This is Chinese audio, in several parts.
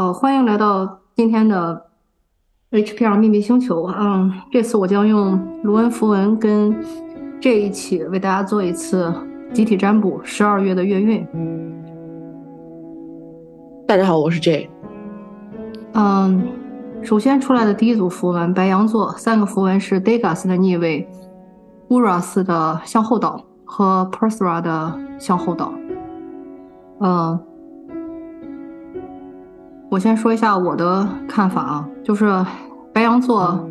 好，欢迎来到今天的 HPR 秘密星球。嗯，这次我将用卢恩符文跟这一起为大家做一次集体占卜十二月的月运。大家好，我是 J。嗯，首先出来的第一组符文，白羊座三个符文是 Degas 的逆位、Uras 的向后倒和 Persra 的向后倒。嗯，我先说一下我的看法啊，就是白羊座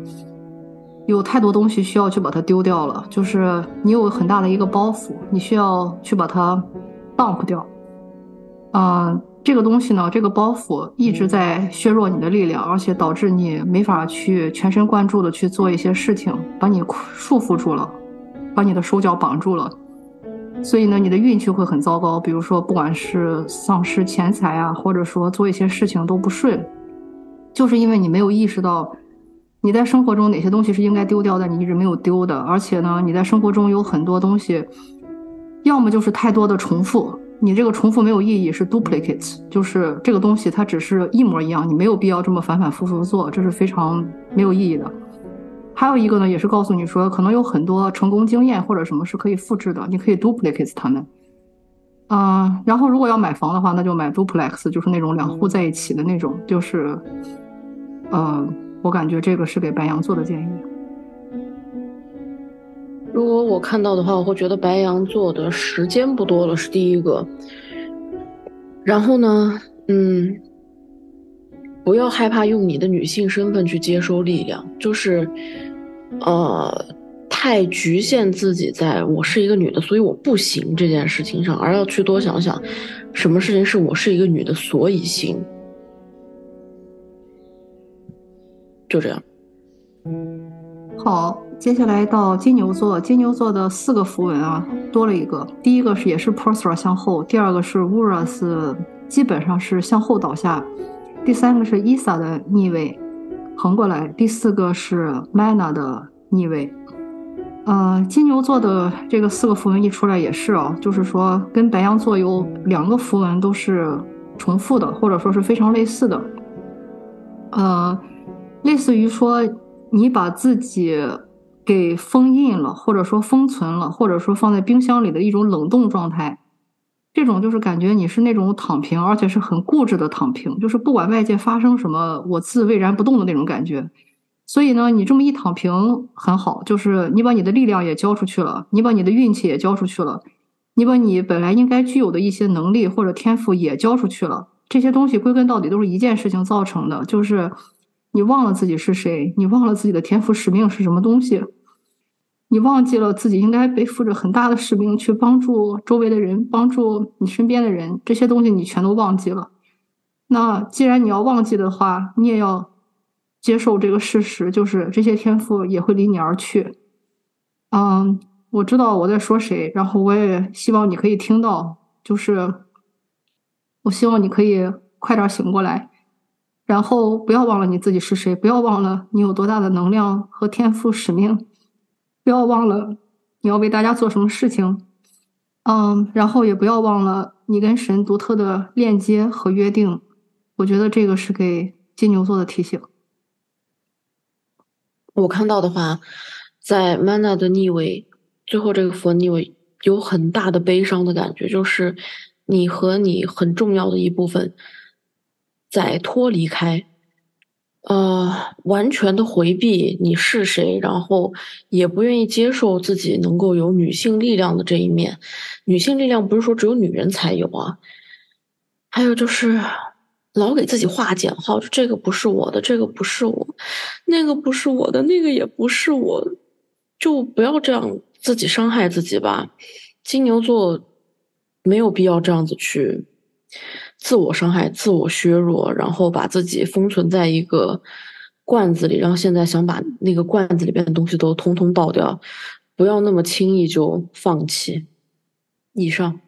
有太多东西需要去把它丢掉了，就是你有很大的一个包袱，你需要去把它 dump 掉。嗯。这个东西呢，这个包袱一直在削弱你的力量，而且导致你没法去全神贯注的去做一些事情，把你束缚住了，把你的手脚绑住了。所以呢，你的运气会很糟糕。比如说，不管是丧失钱财啊，或者说做一些事情都不顺，就是因为你没有意识到你在生活中哪些东西是应该丢掉的，你一直没有丢的。而且呢，你在生活中有很多东西，要么就是太多的重复。你这个重复没有意义，是 duplicates，就是这个东西它只是一模一样，你没有必要这么反反复复做，这是非常没有意义的。还有一个呢，也是告诉你说，可能有很多成功经验或者什么是可以复制的，你可以 duplicate 它们。嗯，然后如果要买房的话，那就买 duplex，就是那种两户在一起的那种，就是，呃，我感觉这个是给白羊座的建议。如果我看到的话，我会觉得白羊座的时间不多了，是第一个。然后呢，嗯，不要害怕用你的女性身份去接收力量，就是，呃，太局限自己在我是一个女的，所以我不行这件事情上，而要去多想想，什么事情是我是一个女的所以行。就这样。好。接下来到金牛座，金牛座的四个符文啊，多了一个。第一个是也是 Persra 向后，第二个是 Uras，基本上是向后倒下。第三个是 Isa 的逆位，横过来。第四个是 Mana 的逆位。呃，金牛座的这个四个符文一出来也是啊，就是说跟白羊座有两个符文都是重复的，或者说是非常类似的。呃，类似于说你把自己。给封印了，或者说封存了，或者说放在冰箱里的一种冷冻状态，这种就是感觉你是那种躺平，而且是很固执的躺平，就是不管外界发生什么，我自巍然不动的那种感觉。所以呢，你这么一躺平很好，就是你把你的力量也交出去了，你把你的运气也交出去了，你把你本来应该具有的一些能力或者天赋也交出去了。这些东西归根到底都是一件事情造成的，就是。你忘了自己是谁，你忘了自己的天赋使命是什么东西，你忘记了自己应该背负着很大的使命去帮助周围的人，帮助你身边的人，这些东西你全都忘记了。那既然你要忘记的话，你也要接受这个事实，就是这些天赋也会离你而去。嗯，我知道我在说谁，然后我也希望你可以听到，就是我希望你可以快点醒过来。然后不要忘了你自己是谁，不要忘了你有多大的能量和天赋使命，不要忘了你要为大家做什么事情，嗯，然后也不要忘了你跟神独特的链接和约定。我觉得这个是给金牛座的提醒。我看到的话，在 Mana 的逆位，最后这个佛逆位有很大的悲伤的感觉，就是你和你很重要的一部分。在脱离开，呃，完全的回避你是谁，然后也不愿意接受自己能够有女性力量的这一面。女性力量不是说只有女人才有啊，还有就是老给自己画减号，这个不是我的，这个不是我，那个不是我的，那个也不是我，就不要这样自己伤害自己吧。金牛座没有必要这样子去。自我伤害、自我削弱，然后把自己封存在一个罐子里，然后现在想把那个罐子里边的东西都通通倒掉，不要那么轻易就放弃。以上。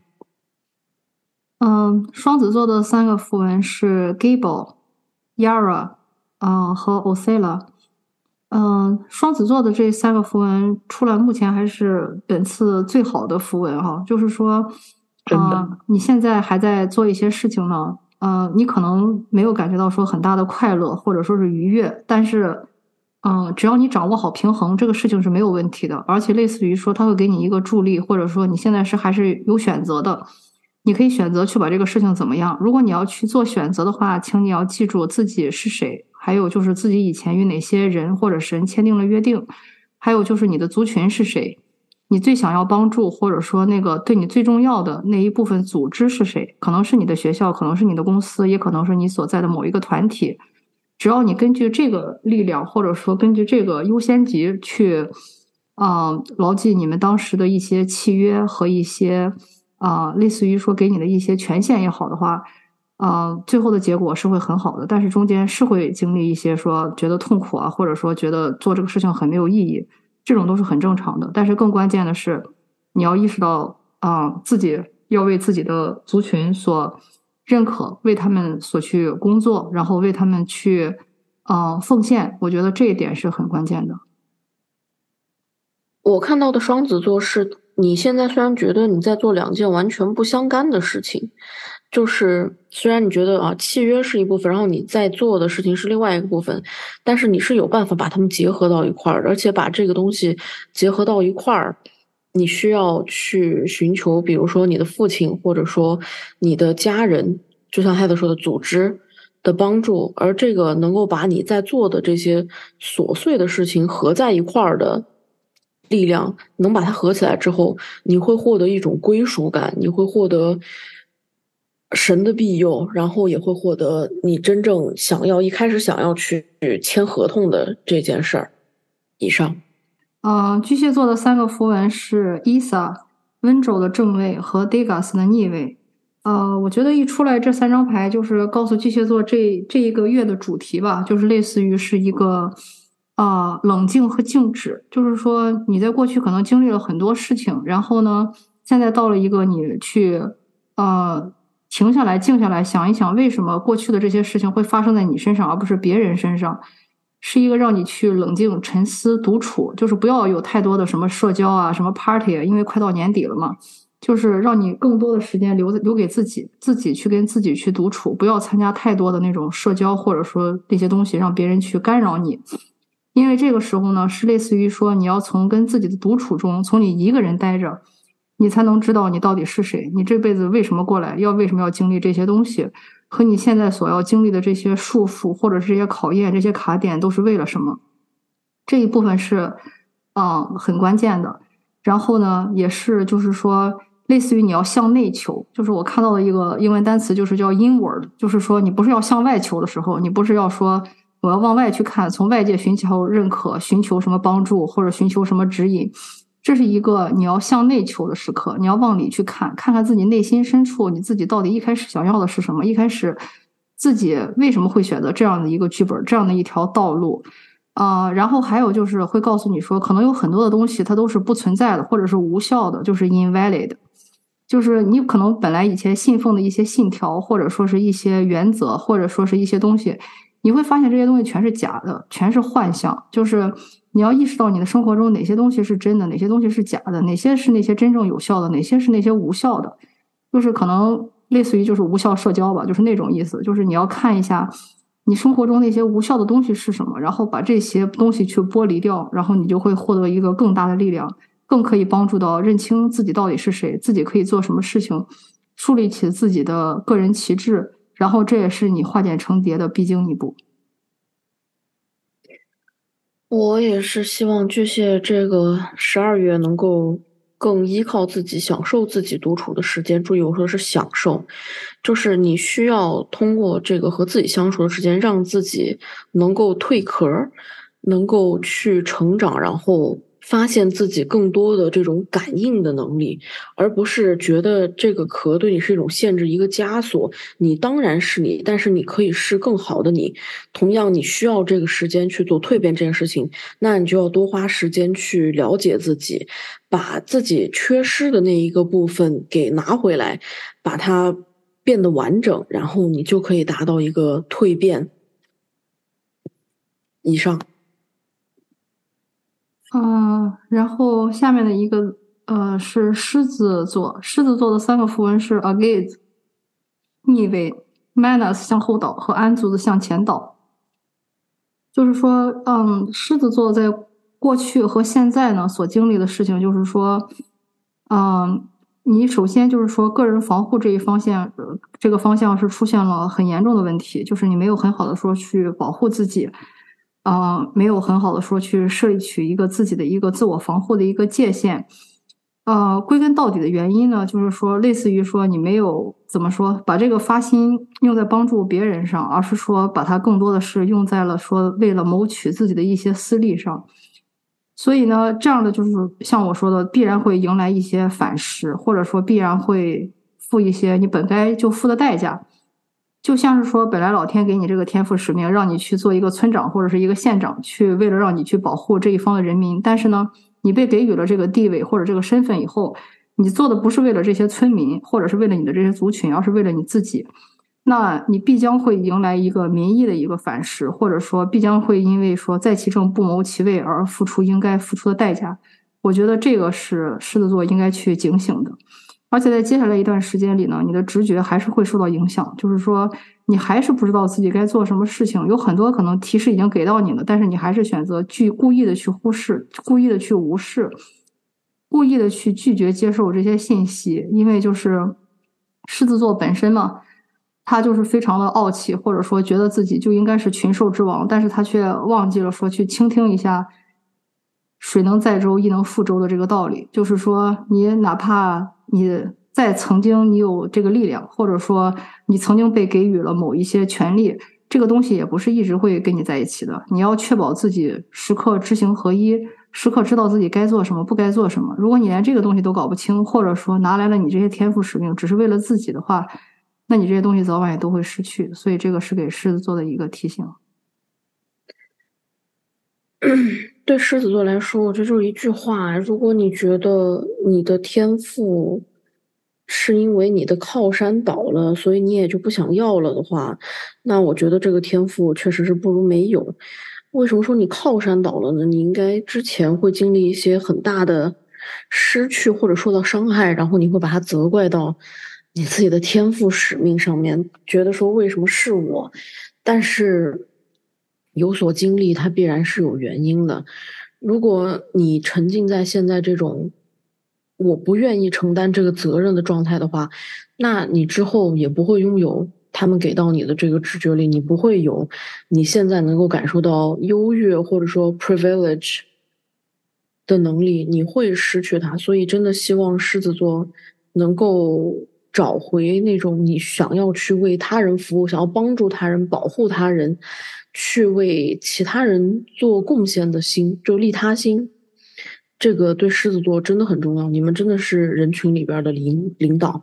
嗯，双子座的三个符文是 Gable、Yara，嗯和 Osela。嗯，双子座的这三个符文出来，目前还是本次最好的符文哈，就是说。真的，你现在还在做一些事情呢，呃，你可能没有感觉到说很大的快乐或者说是愉悦，但是，嗯，只要你掌握好平衡，这个事情是没有问题的。而且类似于说，他会给你一个助力，或者说你现在是还是有选择的，你可以选择去把这个事情怎么样。如果你要去做选择的话，请你要记住自己是谁，还有就是自己以前与哪些人或者神签订了约定，还有就是你的族群是谁。你最想要帮助，或者说那个对你最重要的那一部分组织是谁？可能是你的学校，可能是你的公司，也可能是你所在的某一个团体。只要你根据这个力量，或者说根据这个优先级去，啊，牢记你们当时的一些契约和一些啊，类似于说给你的一些权限也好的话，啊，最后的结果是会很好的。但是中间是会经历一些说觉得痛苦啊，或者说觉得做这个事情很没有意义。这种都是很正常的，但是更关键的是，你要意识到啊，自己要为自己的族群所认可，为他们所去工作，然后为他们去啊奉献。我觉得这一点是很关键的。我看到的双子座是，你现在虽然觉得你在做两件完全不相干的事情。就是虽然你觉得啊，契约是一部分，然后你在做的事情是另外一个部分，但是你是有办法把它们结合到一块儿，而且把这个东西结合到一块儿，你需要去寻求，比如说你的父亲，或者说你的家人，就像 head 说的，组织的帮助，而这个能够把你在做的这些琐碎的事情合在一块儿的力量，能把它合起来之后，你会获得一种归属感，你会获得。神的庇佑，然后也会获得你真正想要、一开始想要去签合同的这件事儿。以上，嗯，巨蟹座的三个符文是 Isa、温州的正位和 Degas 的逆位。呃，我觉得一出来这三张牌就是告诉巨蟹座这这一个月的主题吧，就是类似于是一个啊冷静和静止，就是说你在过去可能经历了很多事情，然后呢，现在到了一个你去呃。停下来，静下来，想一想，为什么过去的这些事情会发生在你身上，而不是别人身上？是一个让你去冷静、沉思、独处，就是不要有太多的什么社交啊，什么 party，因为快到年底了嘛，就是让你更多的时间留留给自己，自己去跟自己去独处，不要参加太多的那种社交，或者说那些东西让别人去干扰你，因为这个时候呢，是类似于说你要从跟自己的独处中，从你一个人待着。你才能知道你到底是谁，你这辈子为什么过来，要为什么要经历这些东西，和你现在所要经历的这些束缚或者是这些考验、这些卡点都是为了什么？这一部分是，嗯，很关键的。然后呢，也是就是说，类似于你要向内求，就是我看到的一个英文单词，就是叫 inward，就是说你不是要向外求的时候，你不是要说我要往外去看，从外界寻求认可、寻求什么帮助或者寻求什么指引。这是一个你要向内求的时刻，你要往里去看，看看自己内心深处，你自己到底一开始想要的是什么？一开始自己为什么会选择这样的一个剧本，这样的一条道路？啊，然后还有就是会告诉你说，可能有很多的东西它都是不存在的，或者是无效的，就是 invalid，就是你可能本来以前信奉的一些信条，或者说是一些原则，或者说是一些东西，你会发现这些东西全是假的，全是幻象，就是。你要意识到你的生活中哪些东西是真的，哪些东西是假的，哪些是那些真正有效的，哪些是那些无效的，就是可能类似于就是无效社交吧，就是那种意思。就是你要看一下你生活中那些无效的东西是什么，然后把这些东西去剥离掉，然后你就会获得一个更大的力量，更可以帮助到认清自己到底是谁，自己可以做什么事情，树立起自己的个人旗帜，然后这也是你化茧成蝶的必经一步。我也是希望巨蟹这个十二月能够更依靠自己，享受自己独处的时间。注意，我说的是享受，就是你需要通过这个和自己相处的时间，让自己能够蜕壳，能够去成长，然后。发现自己更多的这种感应的能力，而不是觉得这个壳对你是一种限制、一个枷锁。你当然是你，但是你可以是更好的你。同样，你需要这个时间去做蜕变这件事情，那你就要多花时间去了解自己，把自己缺失的那一个部分给拿回来，把它变得完整，然后你就可以达到一个蜕变。以上。嗯，然后下面的一个呃是狮子座，狮子座的三个符文是 against 逆位 Manas 向后倒和安祖子向前倒。就是说，嗯，狮子座在过去和现在呢所经历的事情，就是说，嗯，你首先就是说个人防护这一方向，这个方向是出现了很严重的问题，就是你没有很好的说去保护自己，啊，没有很好的说去设立起一个自己的一个自我防护的一个界限。呃，归根到底的原因呢，就是说，类似于说你没有怎么说，把这个发心用在帮助别人上，而是说把它更多的是用在了说为了谋取自己的一些私利上。所以呢，这样的就是像我说的，必然会迎来一些反噬，或者说必然会付一些你本该就付的代价。就像是说，本来老天给你这个天赋使命，让你去做一个村长或者是一个县长，去为了让你去保护这一方的人民，但是呢。你被给予了这个地位或者这个身份以后，你做的不是为了这些村民，或者是为了你的这些族群，而是为了你自己，那你必将会迎来一个民意的一个反噬，或者说必将会因为说在其政不谋其位而付出应该付出的代价。我觉得这个是狮子座应该去警醒的。而且在接下来一段时间里呢，你的直觉还是会受到影响，就是说你还是不知道自己该做什么事情，有很多可能提示已经给到你了，但是你还是选择去故意的去忽视，故意的去无视，故意的去拒绝接受这些信息，因为就是狮子座本身嘛，他就是非常的傲气，或者说觉得自己就应该是群兽之王，但是他却忘记了说去倾听一下“水能载舟，亦能覆舟”的这个道理，就是说你哪怕。你在曾经你有这个力量，或者说你曾经被给予了某一些权利，这个东西也不是一直会跟你在一起的。你要确保自己时刻知行合一，时刻知道自己该做什么，不该做什么。如果你连这个东西都搞不清，或者说拿来了你这些天赋使命只是为了自己的话，那你这些东西早晚也都会失去。所以这个是给狮子座的一个提醒。对狮子座来说，我这就是一句话：如果你觉得你的天赋是因为你的靠山倒了，所以你也就不想要了的话，那我觉得这个天赋确实是不如没有。为什么说你靠山倒了呢？你应该之前会经历一些很大的失去或者受到伤害，然后你会把它责怪到你自己的天赋使命上面，觉得说为什么是我？但是。有所经历，它必然是有原因的。如果你沉浸在现在这种我不愿意承担这个责任的状态的话，那你之后也不会拥有他们给到你的这个直觉力，你不会有你现在能够感受到优越或者说 privilege 的能力，你会失去它。所以，真的希望狮子座能够找回那种你想要去为他人服务、想要帮助他人、保护他人。去为其他人做贡献的心，就利他心，这个对狮子座真的很重要。你们真的是人群里边的领领导。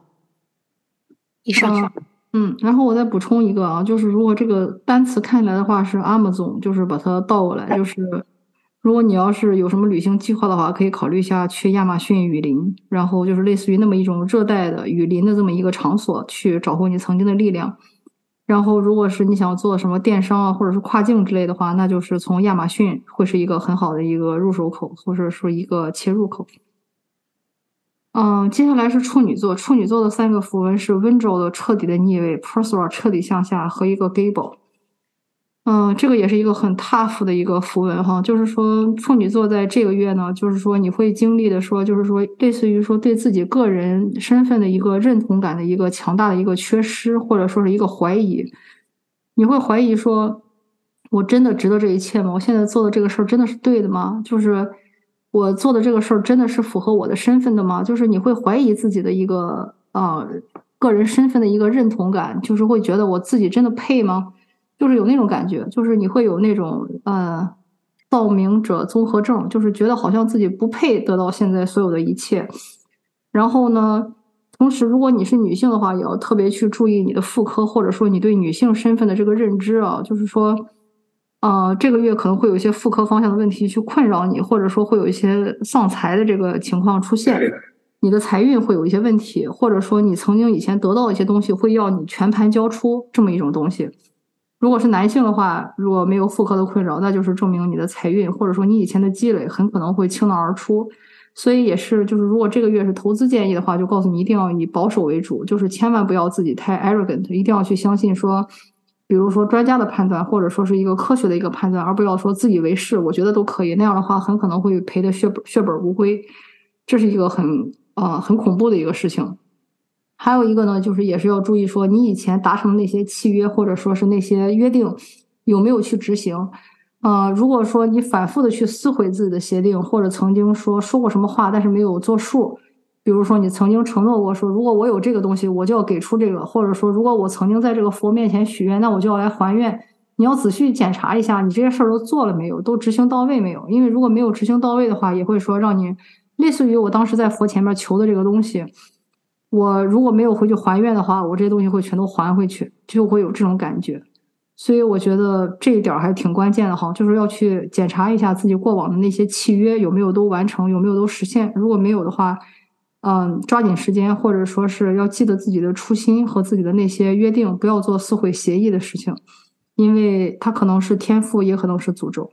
以上，嗯，然后我再补充一个啊，就是如果这个单词看来的话是 Amazon，就是把它倒过来，就是如果你要是有什么旅行计划的话，可以考虑一下去亚马逊雨林，然后就是类似于那么一种热带的雨林的这么一个场所，去找回你曾经的力量。然后，如果是你想做什么电商啊，或者是跨境之类的话，那就是从亚马逊会是一个很好的一个入手口，或者说一个切入口。嗯，接下来是处女座，处女座的三个符文是温州的彻底的逆位，Persora 彻底向下和一个 Gable。嗯，这个也是一个很 tough 的一个符文哈，就是说处女座在这个月呢，就是说你会经历的说，就是说类似于说对自己个人身份的一个认同感的一个强大的一个缺失，或者说是一个怀疑，你会怀疑说，我真的值得这一切吗？我现在做的这个事儿真的是对的吗？就是我做的这个事儿真的是符合我的身份的吗？就是你会怀疑自己的一个啊个人身份的一个认同感，就是会觉得我自己真的配吗？就是有那种感觉，就是你会有那种呃，造名者综合症，就是觉得好像自己不配得到现在所有的一切。然后呢，同时如果你是女性的话，也要特别去注意你的妇科，或者说你对女性身份的这个认知啊，就是说，呃，这个月可能会有一些妇科方向的问题去困扰你，或者说会有一些丧财的这个情况出现，你的财运会有一些问题，或者说你曾经以前得到一些东西会要你全盘交出这么一种东西。如果是男性的话，如果没有妇科的困扰，那就是证明你的财运或者说你以前的积累很可能会倾囊而出。所以也是，就是如果这个月是投资建议的话，就告诉你一定要以保守为主，就是千万不要自己太 arrogant，一定要去相信说，比如说专家的判断，或者说是一个科学的一个判断，而不要说自以为是。我觉得都可以，那样的话很可能会赔的血本血本无归，这是一个很呃很恐怖的一个事情。还有一个呢，就是也是要注意说，你以前达成那些契约或者说是那些约定有没有去执行。呃，如果说你反复的去撕毁自己的协定，或者曾经说说过什么话，但是没有做数，比如说你曾经承诺过说，如果我有这个东西，我就要给出这个，或者说如果我曾经在这个佛面前许愿，那我就要来还愿。你要仔细检查一下，你这些事儿都做了没有，都执行到位没有？因为如果没有执行到位的话，也会说让你类似于我当时在佛前面求的这个东西，我如果没有回去还愿的话，我这些东西会全都还回去，就会有这种感觉。所以我觉得这一点还挺关键的哈，就是要去检查一下自己过往的那些契约有没有都完成，有没有都实现。如果没有的话，嗯，抓紧时间，或者说是要记得自己的初心和自己的那些约定，不要做撕毁协议的事情，因为它可能是天赋，也可能是诅咒。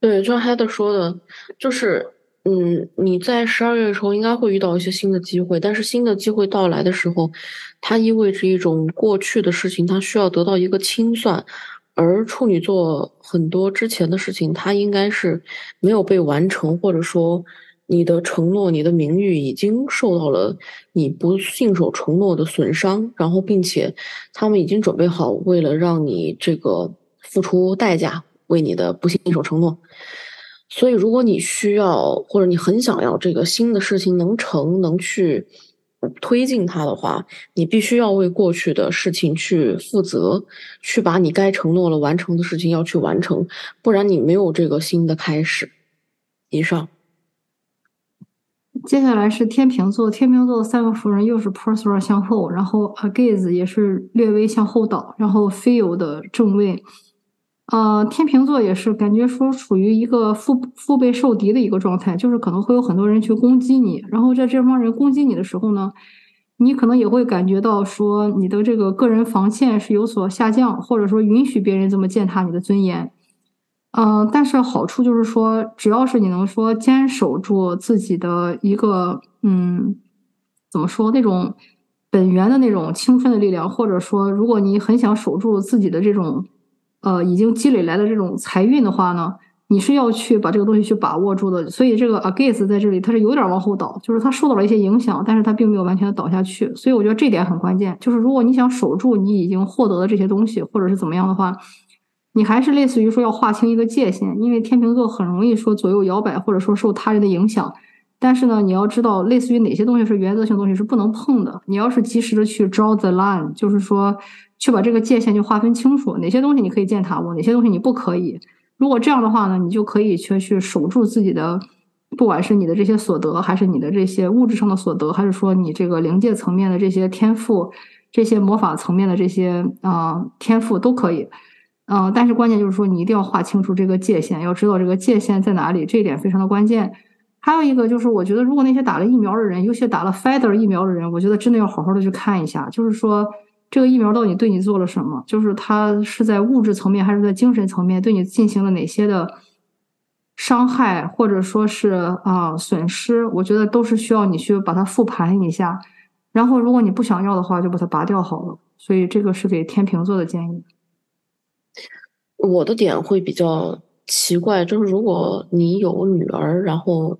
对，就像 Heather 说的，就是。嗯，你在十二月的时候应该会遇到一些新的机会，但是新的机会到来的时候，它意味着一种过去的事情，它需要得到一个清算。而处女座很多之前的事情，它应该是没有被完成，或者说你的承诺、你的名誉已经受到了你不信守承诺的损伤，然后并且他们已经准备好为了让你这个付出代价，为你的不信守承诺。所以，如果你需要或者你很想要这个新的事情能成，能去推进它的话，你必须要为过去的事情去负责，去把你该承诺了完成的事情要去完成，不然你没有这个新的开始。以上，接下来是天平座，天平座的三个夫人又是 p e r s o r 向后，然后 Agaze 也是略微向后倒，然后 Feel 的正位。呃，天秤座也是感觉说处于一个腹腹背受敌的一个状态，就是可能会有很多人去攻击你，然后在这帮人攻击你的时候呢，你可能也会感觉到说你的这个个人防线是有所下降，或者说允许别人这么践踏你的尊严。嗯，但是好处就是说，只要是你能说坚守住自己的一个嗯，怎么说那种本源的那种青春的力量，或者说如果你很想守住自己的这种。呃，已经积累来的这种财运的话呢，你是要去把这个东西去把握住的。所以这个 Against 在这里，它是有点往后倒，就是它受到了一些影响，但是它并没有完全的倒下去。所以我觉得这点很关键，就是如果你想守住你已经获得的这些东西，或者是怎么样的话，你还是类似于说要划清一个界限，因为天秤座很容易说左右摇摆，或者说受他人的影响。但是呢，你要知道，类似于哪些东西是原则性东西是不能碰的。你要是及时的去 draw the line，就是说。去把这个界限就划分清楚，哪些东西你可以践踏我，哪些东西你不可以。如果这样的话呢，你就可以去去守住自己的，不管是你的这些所得，还是你的这些物质上的所得，还是说你这个灵界层面的这些天赋，这些魔法层面的这些啊天赋都可以。嗯，但是关键就是说你一定要划清楚这个界限，要知道这个界限在哪里，这一点非常的关键。还有一个就是，我觉得如果那些打了疫苗的人，尤其打了 Feather 疫苗的人，我觉得真的要好好的去看一下，就是说。这个疫苗到底对你做了什么？就是它是在物质层面还是在精神层面对你进行了哪些的伤害，或者说是啊损失？我觉得都是需要你去把它复盘一下。然后，如果你不想要的话，就把它拔掉好了。所以，这个是给天平座的建议。我的点会比较奇怪，就是如果你有女儿，然后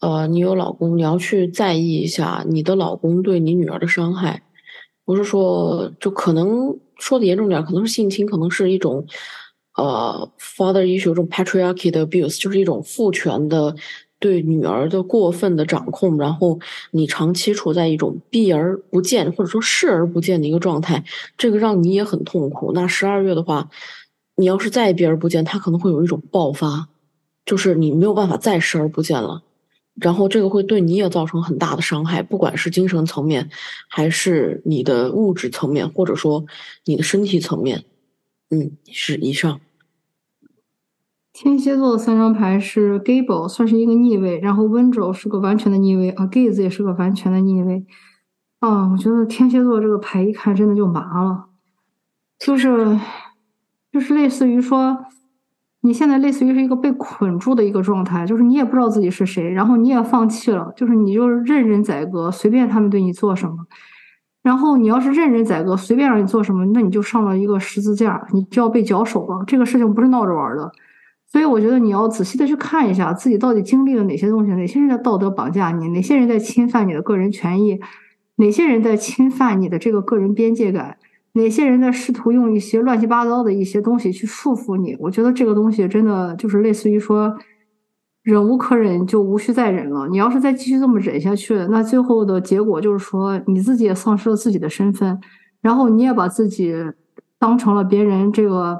呃你有老公，你要去在意一下你的老公对你女儿的伤害。不是说，就可能说的严重点，可能是性侵，可能是一种，呃，father issue，这种 patriarchy 的 abuse，就是一种父权的对女儿的过分的掌控，然后你长期处在一种避而不见或者说视而不见的一个状态，这个让你也很痛苦。那十二月的话，你要是再避而不见，他可能会有一种爆发，就是你没有办法再视而不见了。然后这个会对你也造成很大的伤害，不管是精神层面，还是你的物质层面，或者说你的身体层面。嗯，是以上。天蝎座的三张牌是 Gable，算是一个逆位，然后温柔是个完全的逆位，啊，Gaze 也是个完全的逆位。啊，我觉得天蝎座这个牌一看真的就麻了，就是就是类似于说。你现在类似于是一个被捆住的一个状态，就是你也不知道自己是谁，然后你也放弃了，就是你就是任人宰割，随便他们对你做什么。然后你要是任人宰割，随便让你做什么，那你就上了一个十字架，你就要被绞首了。这个事情不是闹着玩的，所以我觉得你要仔细的去看一下自己到底经历了哪些东西，哪些人在道德绑架你，哪些人在侵犯你的个人权益，哪些人在侵犯你的这个个人边界感。哪些人在试图用一些乱七八糟的一些东西去束缚你？我觉得这个东西真的就是类似于说，忍无可忍就无需再忍了。你要是再继续这么忍下去，那最后的结果就是说你自己也丧失了自己的身份，然后你也把自己当成了别人这个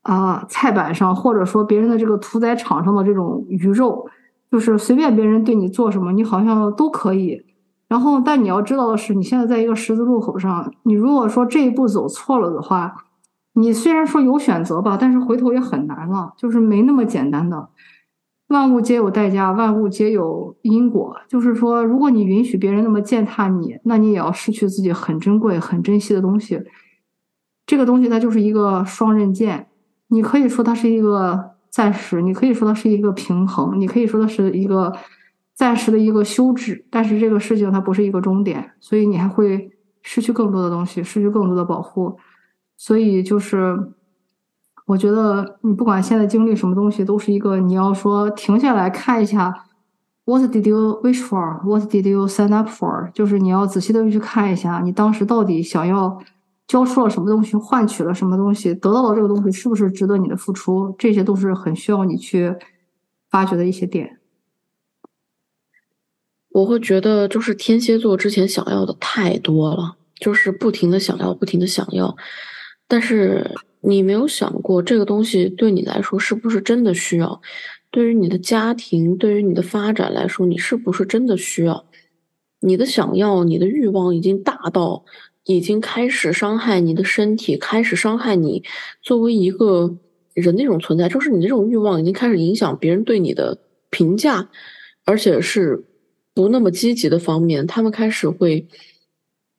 啊菜板上，或者说别人的这个屠宰场上的这种鱼肉，就是随便别人对你做什么，你好像都可以。然后，但你要知道的是，你现在在一个十字路口上。你如果说这一步走错了的话，你虽然说有选择吧，但是回头也很难了，就是没那么简单的。万物皆有代价，万物皆有因果。就是说，如果你允许别人那么践踏你，那你也要失去自己很珍贵、很珍惜的东西。这个东西它就是一个双刃剑，你可以说它是一个暂时，你可以说它是一个平衡，你可以说它是一个。暂时的一个休止，但是这个事情它不是一个终点，所以你还会失去更多的东西，失去更多的保护。所以就是，我觉得你不管现在经历什么东西，都是一个你要说停下来看一下，What did you wish for? What did you sign up for? 就是你要仔细的去看一下，你当时到底想要交出了什么东西，换取了什么东西，得到了这个东西是不是值得你的付出？这些都是很需要你去发掘的一些点。我会觉得，就是天蝎座之前想要的太多了，就是不停的想要，不停的想要，但是你没有想过这个东西对你来说是不是真的需要？对于你的家庭，对于你的发展来说，你是不是真的需要？你的想要，你的欲望已经大到已经开始伤害你的身体，开始伤害你作为一个人的一种存在，就是你这种欲望已经开始影响别人对你的评价，而且是。不那么积极的方面，他们开始会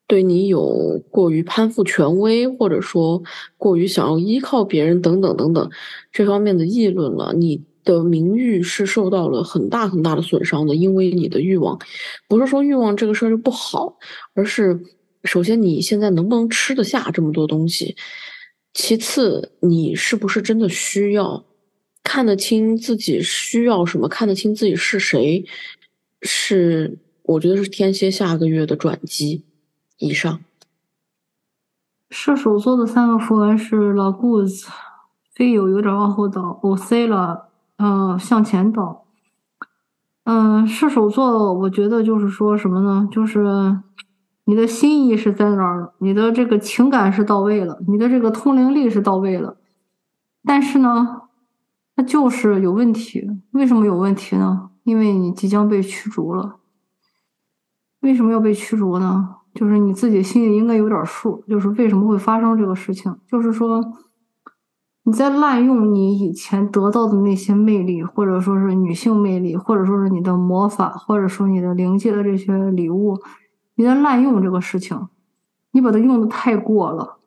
对你有过于攀附权威，或者说过于想要依靠别人等等等等这方面的议论了。你的名誉是受到了很大很大的损伤的，因为你的欲望，不是说欲望这个事儿就不好，而是首先你现在能不能吃得下这么多东西，其次你是不是真的需要看得清自己需要什么，看得清自己是谁。是，我觉得是天蝎下个月的转机以上。射手座的三个符文是 La Guz，飞友有点往后倒，O C 了，嗯，向前倒。嗯，射手座，我觉得就是说什么呢？就是你的心意是在那儿了，你的这个情感是到位了，你的这个通灵力是到位了，但是呢，它就是有问题。为什么有问题呢？因为你即将被驱逐了，为什么要被驱逐呢？就是你自己心里应该有点数，就是为什么会发生这个事情？就是说你在滥用你以前得到的那些魅力，或者说是女性魅力，或者说是你的魔法，或者说你的灵界的这些礼物，你在滥用这个事情，你把它用的太过了。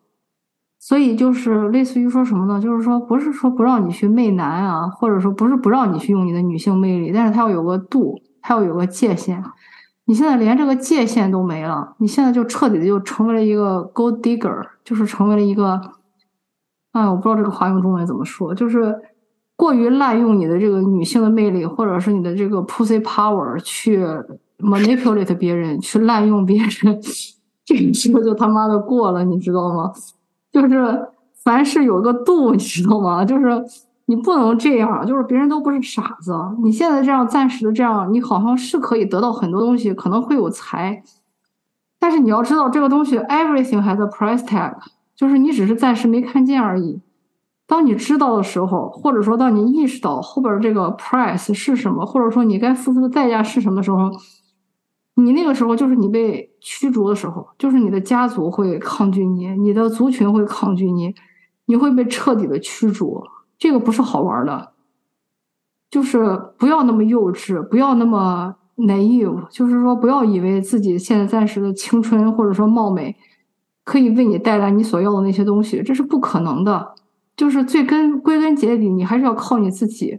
所以就是类似于说什么呢？就是说不是说不让你去媚男啊，或者说不是不让你去用你的女性魅力，但是它要有个度，它要有个界限。你现在连这个界限都没了，你现在就彻底的就成为了一个 gold digger，就是成为了一个，哎，我不知道这个华用中文怎么说，就是过于滥用你的这个女性的魅力，或者是你的这个 pussy power 去 manipulate 别人，去滥用别人，这个时候就他妈的过了，你知道吗？就是凡事有个度，你知道吗？就是你不能这样，就是别人都不是傻子。你现在这样暂时的这样，你好像是可以得到很多东西，可能会有财，但是你要知道这个东西，everything has a price tag，就是你只是暂时没看见而已。当你知道的时候，或者说当你意识到后边这个 price 是什么，或者说你该付出的代价是什么时候。你那个时候就是你被驱逐的时候，就是你的家族会抗拒你，你的族群会抗拒你，你会被彻底的驱逐。这个不是好玩的，就是不要那么幼稚，不要那么 naive，就是说不要以为自己现在暂时的青春或者说貌美，可以为你带来你所要的那些东西，这是不可能的。就是最根归根结底，你还是要靠你自己，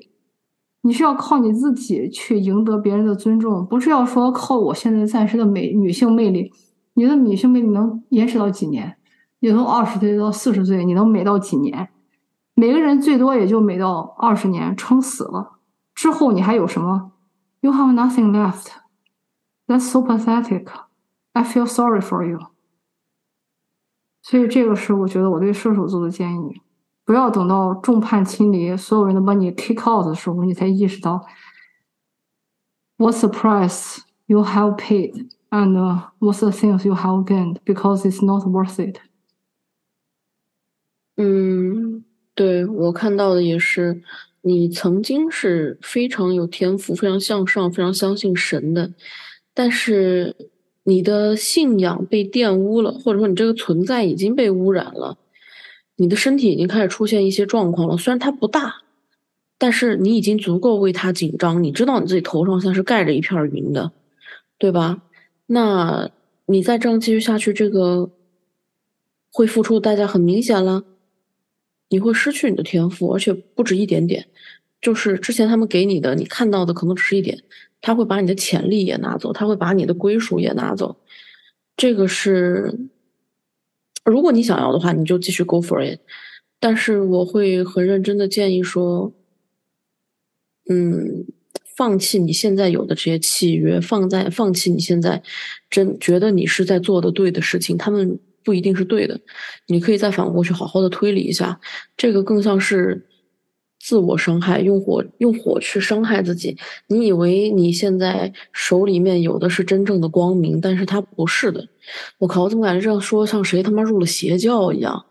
你是要靠你自己去赢得别人的尊重，不是要说靠我现在暂时的美女性魅力。你的女性魅力能延迟到几年？你从二十岁到四十岁，你能美到几年？每个人最多也就美到二十年，撑死了。之后你还有什么？You have nothing left. That's so pathetic. I feel sorry for you. 所以这个是我觉得我对射手座的建议：不要等到众叛亲离，所有人都把你 kick out 的时候，你才意识到 What's the price you have paid and what's the things you have gained because it's not worth it. 嗯，对我看到的也是，你曾经是非常有天赋、非常向上、非常相信神的，但是你的信仰被玷污了，或者说你这个存在已经被污染了，你的身体已经开始出现一些状况了。虽然它不大，但是你已经足够为它紧张。你知道你自己头上像是盖着一片云的，对吧？那你再这样继续下去，这个会付出的代价很明显了。你会失去你的天赋，而且不止一点点。就是之前他们给你的，你看到的可能只是一点，他会把你的潜力也拿走，他会把你的归属也拿走。这个是，如果你想要的话，你就继续 go for it。但是我会很认真的建议说，嗯，放弃你现在有的这些契约，放在放弃你现在真觉得你是在做的对的事情，他们。不一定是对的，你可以再反过去好好的推理一下，这个更像是自我伤害，用火用火去伤害自己。你以为你现在手里面有的是真正的光明，但是它不是的。我靠，我怎么感觉这样说像谁他妈入了邪教一样？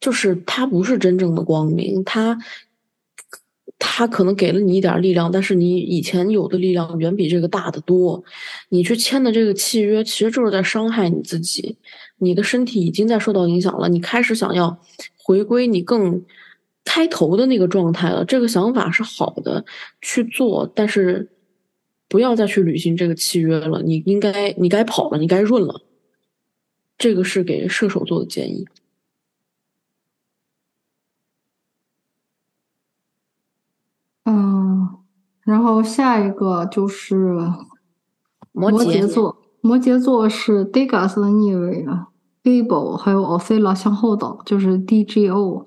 就是它不是真正的光明，它。他可能给了你一点力量，但是你以前有的力量远比这个大的多。你去签的这个契约，其实就是在伤害你自己。你的身体已经在受到影响了，你开始想要回归你更开头的那个状态了。这个想法是好的，去做，但是不要再去履行这个契约了。你应该，你该跑了，你该润了。这个是给射手座的建议。嗯然后下一个就是摩羯座，摩羯座是 Degas 的逆位啊，Gable 还有 o c e l a 向后倒，就是 DGO。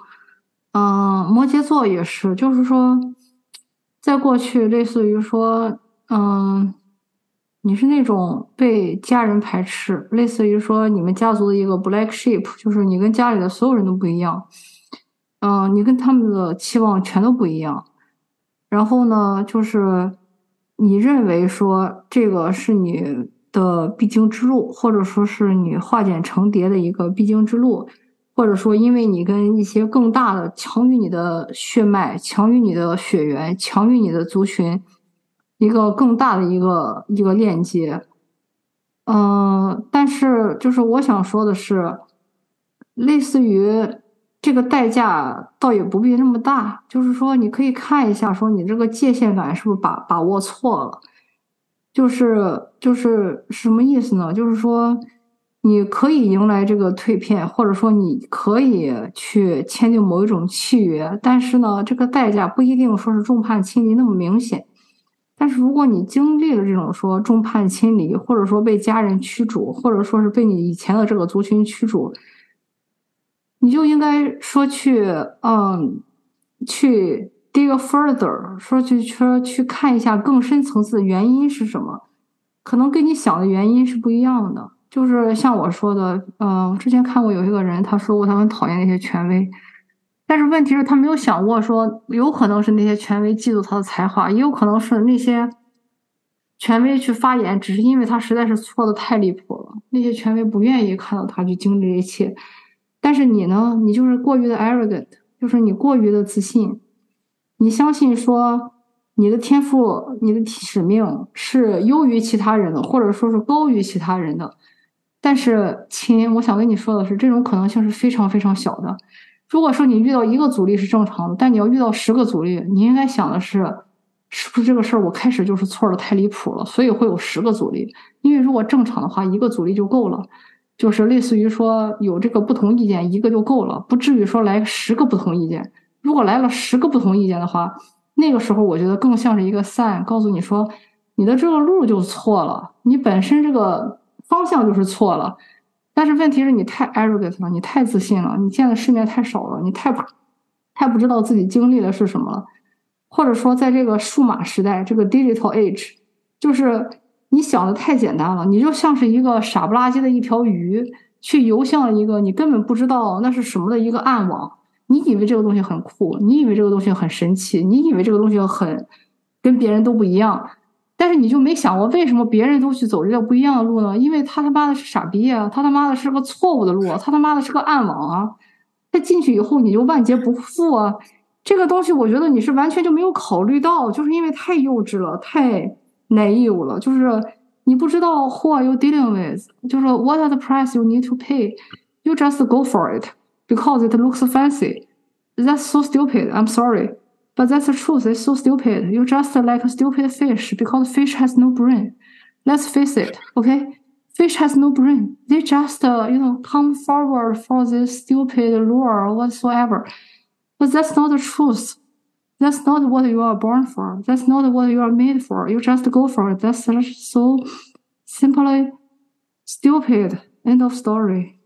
嗯，摩羯座也是，就是说，在过去类似于说，嗯，你是那种被家人排斥，类似于说你们家族的一个 Black Sheep，就是你跟家里的所有人都不一样，嗯，你跟他们的期望全都不一样。然后呢，就是你认为说这个是你的必经之路，或者说是你化茧成蝶的一个必经之路，或者说因为你跟一些更大的、强于你的血脉、强于你的血缘、强于你的族群一个更大的一个一个链接。嗯，但是就是我想说的是，类似于。这个代价倒也不必那么大，就是说你可以看一下，说你这个界限感是不是把把握错了，就是就是什么意思呢？就是说你可以迎来这个蜕变，或者说你可以去签订某一种契约，但是呢，这个代价不一定说是众叛亲离那么明显。但是如果你经历了这种说众叛亲离，或者说被家人驱逐，或者说是被你以前的这个族群驱逐。你就应该说去，嗯，去 dig further，说去说去看一下更深层次的原因是什么，可能跟你想的原因是不一样的。就是像我说的，嗯，之前看过有一个人，他说过他很讨厌那些权威，但是问题是，他没有想过说，有可能是那些权威嫉妒他的才华，也有可能是那些权威去发言，只是因为他实在是错的太离谱了，那些权威不愿意看到他去经历一切。但是你呢？你就是过于的 arrogant，就是你过于的自信，你相信说你的天赋、你的使命是优于其他人的，或者说是高于其他人的。但是，亲，我想跟你说的是，这种可能性是非常非常小的。如果说你遇到一个阻力是正常的，但你要遇到十个阻力，你应该想的是，是不是这个事儿我开始就是错的太离谱了，所以会有十个阻力。因为如果正常的话，一个阻力就够了。就是类似于说有这个不同意见一个就够了，不至于说来十个不同意见。如果来了十个不同意见的话，那个时候我觉得更像是一个 sign，告诉你说你的这个路就错了，你本身这个方向就是错了。但是问题是你太 arrogant 了，你太自信了，你见的世面太少了，你太太不知道自己经历的是什么了，或者说在这个数码时代，这个 digital age，就是你想的太简单了，你就像是一个傻不拉几的一条鱼，去游向了一个你根本不知道那是什么的一个暗网。你以为这个东西很酷，你以为这个东西很神奇，你以为这个东西很跟别人都不一样。但是你就没想过，为什么别人都去走这条不一样的路呢？因为他他妈的是傻逼啊！他他妈的是个错误的路，他他妈的是个暗网啊！他进去以后你就万劫不复啊！这个东西我觉得你是完全就没有考虑到，就是因为太幼稚了，太 naive 了，就是你不知道 who are you dealing with，就是 what are the price you need to pay，you just go for it because it looks fancy。That's so stupid. I'm sorry. But that's the truth. It's so stupid. You're just like a stupid fish because fish has no brain. Let's face it, okay? Fish has no brain. They just, uh, you know, come forward for this stupid lure or whatsoever. But that's not the truth. That's not what you are born for. That's not what you are made for. You just go for it. That's so simply stupid. End of story.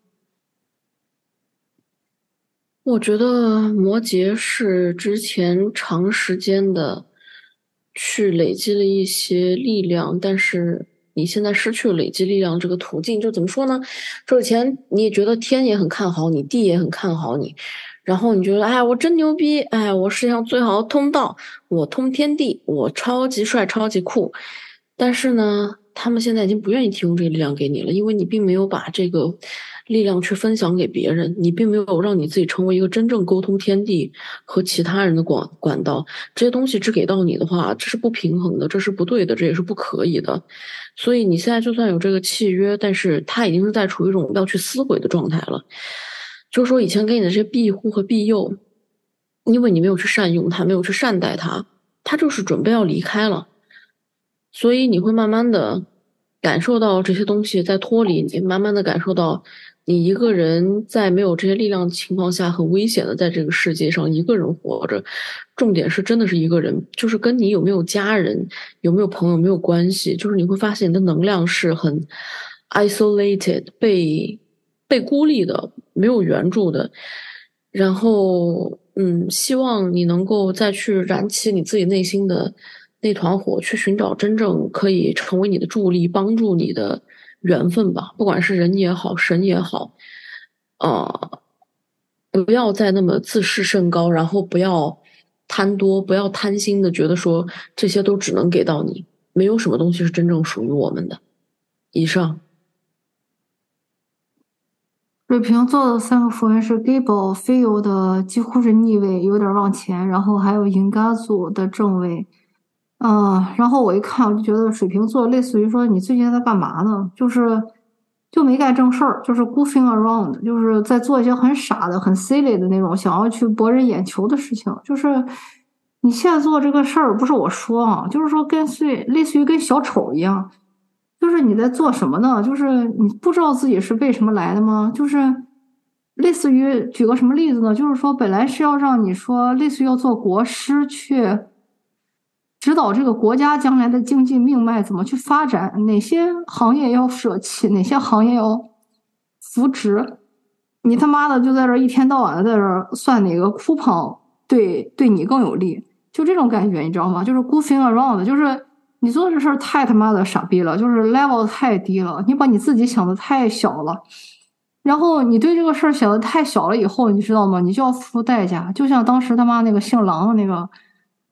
我觉得摩羯是之前长时间的去累积了一些力量，但是你现在失去了累积力量这个途径，就怎么说呢？就以前你也觉得天也很看好你，地也很看好你，然后你觉得哎，我真牛逼，哎，我世界上最好的通道，我通天地，我超级帅，超级酷。但是呢，他们现在已经不愿意提供这个力量给你了，因为你并没有把这个。力量去分享给别人，你并没有让你自己成为一个真正沟通天地和其他人的管管道。这些东西只给到你的话，这是不平衡的，这是不对的，这也是不可以的。所以你现在就算有这个契约，但是他已经是在处于一种要去撕毁的状态了。就是说，以前给你的这些庇护和庇佑，因为你没有去善用它，没有去善待它，它就是准备要离开了。所以你会慢慢的感受到这些东西在脱离你，慢慢的感受到。你一个人在没有这些力量的情况下，很危险的在这个世界上一个人活着。重点是真的是一个人，就是跟你有没有家人、有没有朋友没有关系。就是你会发现你的能量是很 isolated，被被孤立的，没有援助的。然后，嗯，希望你能够再去燃起你自己内心的那团火，去寻找真正可以成为你的助力、帮助你的。缘分吧，不管是人也好，神也好，呃，不要再那么自视甚高，然后不要贪多，不要贪心的觉得说这些都只能给到你，没有什么东西是真正属于我们的。以上，水瓶座的三个符文是 Gable、非游的几乎是逆位，有点往前，然后还有 i n g a z u 的正位。啊，然后我一看，我就觉得水瓶座类似于说你最近在干嘛呢？就是就没干正事儿，就是 goofing around，就是在做一些很傻的、很 silly 的那种想要去博人眼球的事情。就是你现在做这个事儿，不是我说啊，就是说跟随类似于跟小丑一样，就是你在做什么呢？就是你不知道自己是为什么来的吗？就是类似于举个什么例子呢？就是说本来是要让你说类似于要做国师去。指导这个国家将来的经济命脉怎么去发展，哪些行业要舍弃，哪些行业要扶植？你他妈的就在这一天到晚的在这算哪个 coupon 对对你更有利，就这种感觉，你知道吗？就是 goofing around，就是你做这事儿太他妈的傻逼了，就是 level 太低了，你把你自己想的太小了，然后你对这个事儿想的太小了以后，你知道吗？你就要付出代价，就像当时他妈那个姓郎的那个。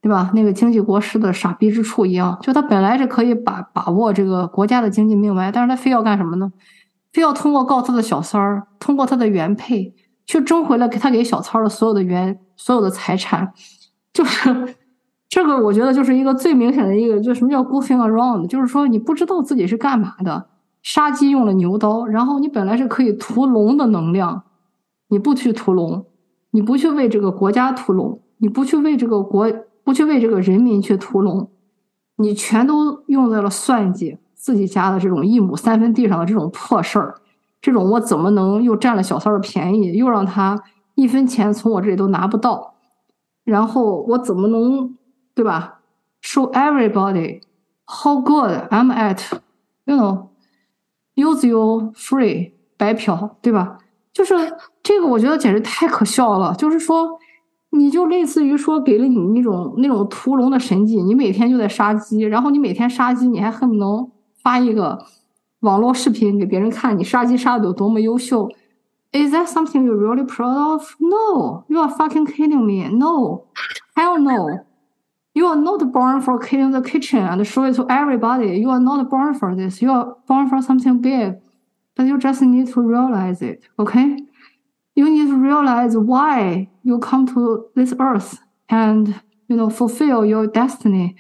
对吧？那个经济国师的傻逼之处一样，就他本来是可以把把握这个国家的经济命脉，但是他非要干什么呢？非要通过告他的小三儿，通过他的原配，去争回了给他给小三儿的所有的原所有的财产。就是这个，我觉得就是一个最明显的一个，就什么叫 goofing around，就是说你不知道自己是干嘛的，杀鸡用了牛刀，然后你本来是可以屠龙的能量，你不去屠龙，你不去为这个国家屠龙，你不去为这个国。不去为这个人民去屠龙，你全都用在了算计自己家的这种一亩三分地上的这种破事儿，这种我怎么能又占了小三的便宜，又让他一分钱从我这里都拿不到？然后我怎么能对吧？Show everybody how good I'm at，you know，use you free 白嫖，对吧？就是这个，我觉得简直太可笑了。就是说，你就类似于说给了你那种那种屠龙的神技，你每天就在杀鸡，然后你每天杀鸡，你还恨不能发一个。网络视频给别人看你杀鸡杀的有多么优秀，Is that something you're really proud of? No, you are fucking kidding me. No, hell no. You are not born for cleaning the kitchen and show it to everybody. You are not born for this. You are born for something big, but you just need to realize it. Okay? You need to realize why you come to this earth and you know fulfill your destiny.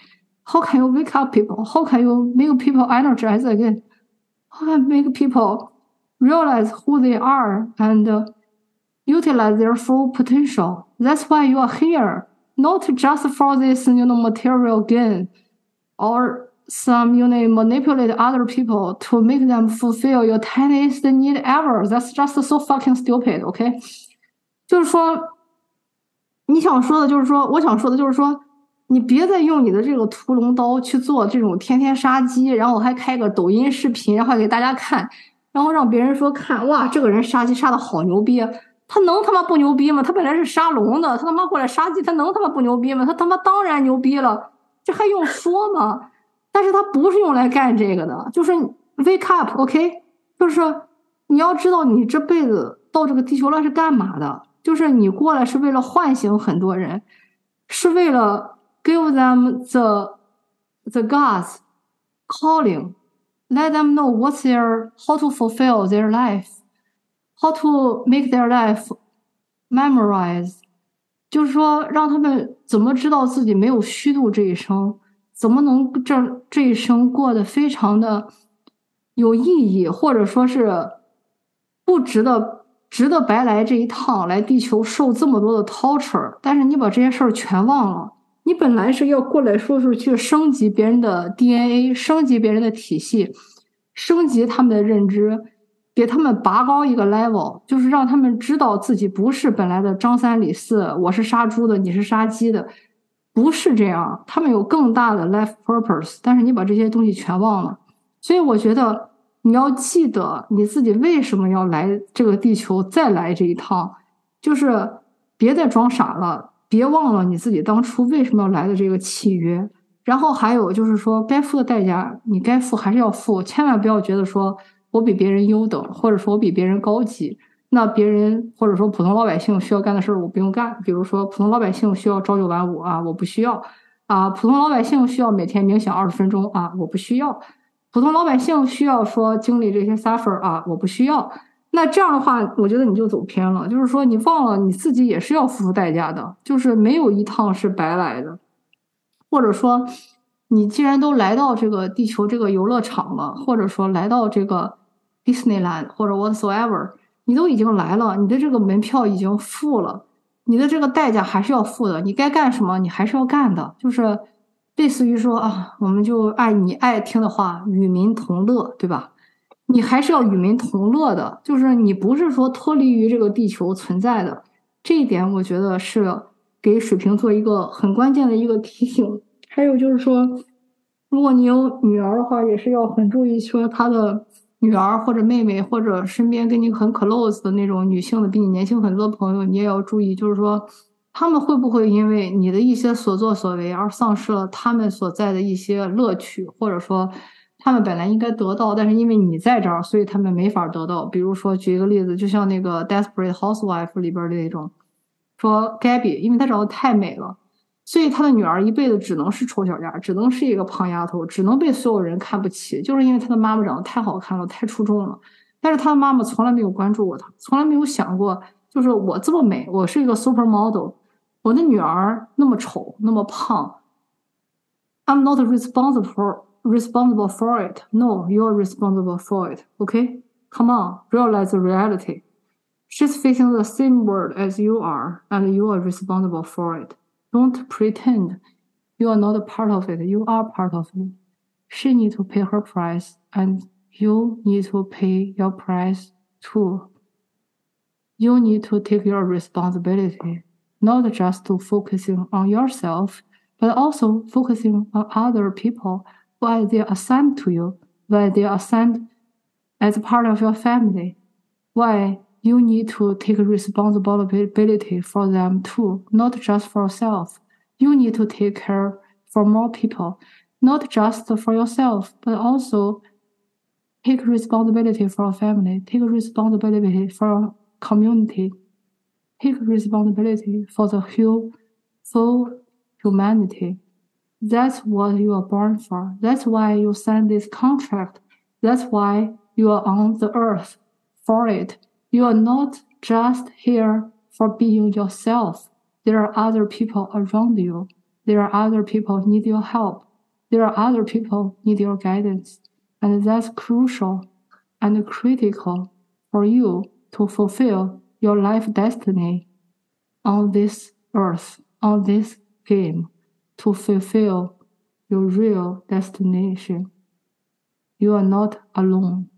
How can you wake up people? How can you make people energize again? How can make people realize who they are and uh, utilize their full potential. That's why you are here, not just for this you know material gain or some you know manipulate other people to make them fulfill your tiniest need ever. That's just so fucking stupid. OK，就是说，你想说的就是说，我想说的就是说。你别再用你的这个屠龙刀去做这种天天杀鸡，然后还开个抖音视频，然后给大家看，然后让别人说看哇，这个人杀鸡杀的好牛逼，他能他妈不牛逼吗？他本来是杀龙的，他他妈过来杀鸡，他能他妈不牛逼吗？他他妈当然牛逼了，这还用说吗？但是他不是用来干这个的，就是 wake up，OK，就是你要知道你这辈子到这个地球来是干嘛的？就是你过来是为了唤醒很多人，是为了。give them the the gods calling let them know what's their how to fulfill their life how to make their life memorize 就是说让他们怎么知道自己没有虚度这一生怎么能这这一生过得非常的有意义或者说是不值得值得白来这一趟来地球受这么多的 torture 但是你把这些事儿全忘了。你本来是要过来说是去升级别人的 DNA，升级别人的体系，升级他们的认知，给他们拔高一个 level，就是让他们知道自己不是本来的张三李四，我是杀猪的，你是杀鸡的，不是这样。他们有更大的 life purpose，但是你把这些东西全忘了。所以我觉得你要记得你自己为什么要来这个地球再来这一趟，就是别再装傻了。别忘了你自己当初为什么要来的这个契约，然后还有就是说，该付的代价你该付还是要付，千万不要觉得说我比别人优等，或者说我比别人高级，那别人或者说普通老百姓需要干的事儿我不用干，比如说普通老百姓需要朝九晚五啊，我不需要啊，普通老百姓需要每天冥想二十分钟啊，我不需要，普通老百姓需要说经历这些 suffer 啊，我不需要。那这样的话，我觉得你就走偏了。就是说，你忘了你自己也是要付出代价的，就是没有一趟是白来的。或者说，你既然都来到这个地球这个游乐场了，或者说来到这个 Disneyland 或者 whatsoever，你都已经来了，你的这个门票已经付了，你的这个代价还是要付的。你该干什么，你还是要干的。就是类似于说啊，我们就按你爱听的话，与民同乐，对吧？你还是要与民同乐的，就是你不是说脱离于这个地球存在的，这一点我觉得是给水瓶座一个很关键的一个提醒。还有就是说，如果你有女儿的话，也是要很注意，说她的女儿或者妹妹或者身边跟你很 close 的那种女性的比你年轻很多的朋友，你也要注意，就是说他们会不会因为你的一些所作所为而丧失了他们所在的一些乐趣，或者说。他们本来应该得到，但是因为你在这儿，所以他们没法得到。比如说，举一个例子，就像那个《Desperate Housewife》里边的那种，说 Gabby，因为她长得太美了，所以她的女儿一辈子只能是丑小鸭，只能是一个胖丫头，只能被所有人看不起，就是因为她的妈妈长得太好看了，太出众了。但是她的妈妈从来没有关注过她，从来没有想过，就是我这么美，我是一个 super model，我的女儿那么丑，那么胖，I'm not responsible。responsible for it. No, you're responsible for it. Okay? Come on, realize the reality. She's facing the same world as you are, and you are responsible for it. Don't pretend you are not a part of it. You are part of it. She needs to pay her price, and you need to pay your price too. you need to take your responsibility, not just to focusing on yourself, but also focusing on other people why they are assigned to you, why they are assigned as part of your family, why you need to take responsibility for them too, not just for yourself. You need to take care for more people, not just for yourself, but also take responsibility for your family, take responsibility for your community, take responsibility for the whole, full humanity. That's what you are born for. That's why you signed this contract. That's why you are on the earth for it. You are not just here for being yourself. There are other people around you. There are other people need your help. There are other people need your guidance. And that's crucial and critical for you to fulfill your life destiny on this earth, on this game, to fulfill your real destination. You are not alone.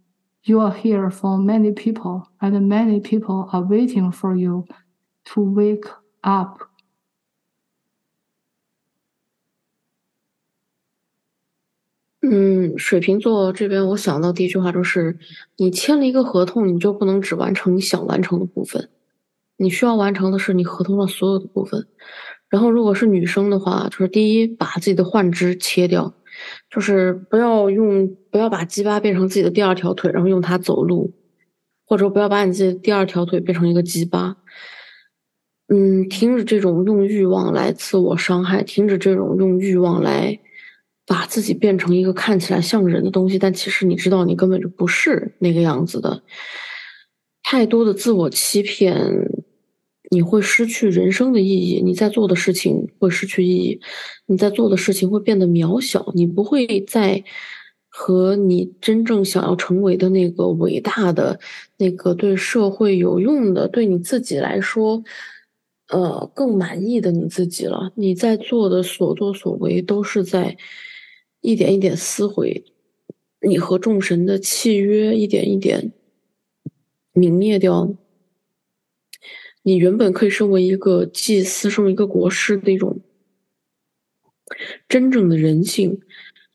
You are here for many people, and many people are waiting for you to wake up. 嗯，水瓶座这边，我想到第一句话就是：你签了一个合同，你就不能只完成你想完成的部分，你需要完成的是你合同上所有的部分。然后，如果是女生的话，就是第一，把自己的幻肢切掉。就是不要用，不要把鸡巴变成自己的第二条腿，然后用它走路，或者不要把你自己的第二条腿变成一个鸡巴。嗯，停止这种用欲望来自我伤害，停止这种用欲望来把自己变成一个看起来像人的东西，但其实你知道你根本就不是那个样子的。太多的自我欺骗。你会失去人生的意义，你在做的事情会失去意义，你在做的事情会变得渺小，你不会再和你真正想要成为的那个伟大的、那个对社会有用的、对你自己来说，呃，更满意的你自己了。你在做的所作所为都是在一点一点撕毁你和众神的契约，一点一点泯灭掉。你原本可以身为一个祭司，身为一个国师的一种真正的人性，